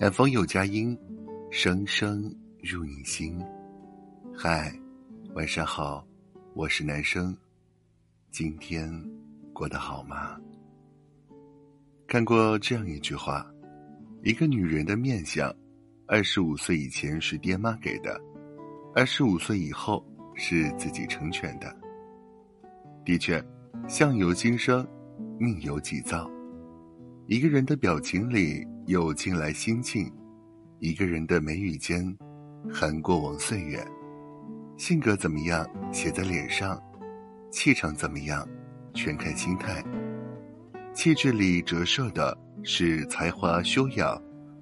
南风有佳音，声声入你心。嗨，晚上好，我是男生。今天过得好吗？看过这样一句话：一个女人的面相，二十五岁以前是爹妈给的，二十五岁以后是自己成全的。的确，相由心生，命由己造。一个人的表情里有近来心境，一个人的眉宇间含过往岁月。性格怎么样写在脸上，气场怎么样全看心态。气质里折射的是才华修养，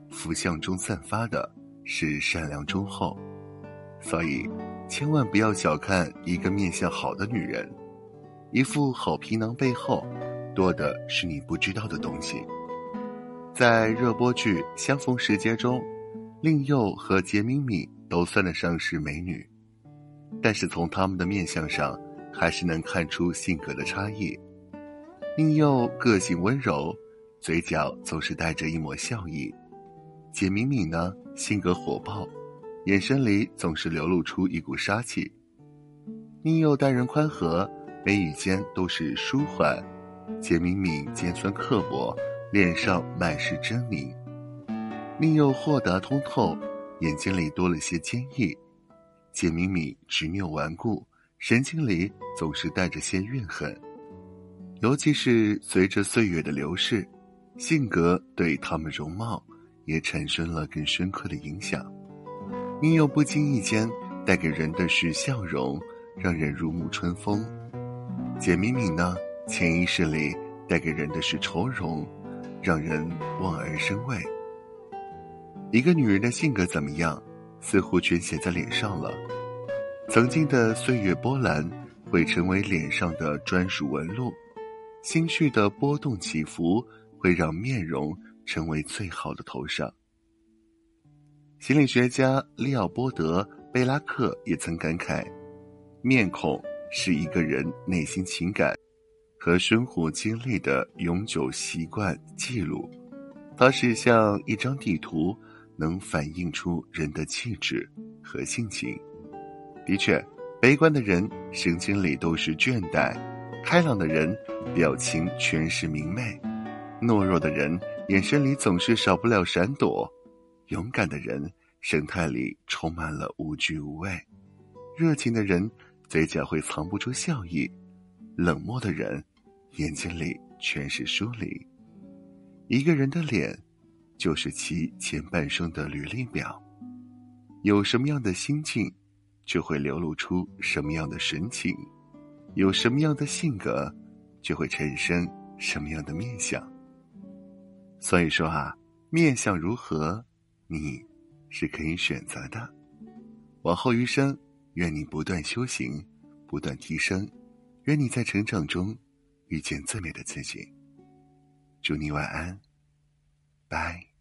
福相中散发的是善良忠厚。所以，千万不要小看一个面相好的女人，一副好皮囊背后。多的是你不知道的东西。在热播剧《相逢时节》中，令佑和杰敏敏都算得上是美女，但是从他们的面相上，还是能看出性格的差异。令佑个性温柔，嘴角总是带着一抹笑意；杰敏敏呢，性格火爆，眼神里总是流露出一股杀气。宁佑待人宽和，眉宇间都是舒缓。杰敏敏尖酸刻薄，脸上满是狰狞；命又豁达通透，眼睛里多了些坚毅。简敏敏执拗顽固，神情里总是带着些怨恨。尤其是随着岁月的流逝，性格对他们容貌也产生了更深刻的影响。宁又不经意间带给人的是笑容，让人如沐春风。简敏敏呢？潜意识里带给人的是愁容，让人望而生畏。一个女人的性格怎么样，似乎全写在脸上了。曾经的岁月波澜，会成为脸上的专属纹路；心绪的波动起伏，会让面容成为最好的头上。心理学家利奥波德贝拉克也曾感慨：面孔是一个人内心情感。和生活经历的永久习惯记录，它是像一张地图，能反映出人的气质和性情。的确，悲观的人神经里都是倦怠，开朗的人表情全是明媚，懦弱的人眼神里总是少不了闪躲，勇敢的人神态里充满了无惧无畏，热情的人嘴角会藏不住笑意，冷漠的人。眼睛里全是疏离。一个人的脸，就是其前半生的履历表。有什么样的心境，就会流露出什么样的神情；有什么样的性格，就会产生什么样的面相。所以说啊，面相如何，你是可以选择的。往后余生，愿你不断修行，不断提升，愿你在成长中。遇见最美的自己，祝你晚安，拜。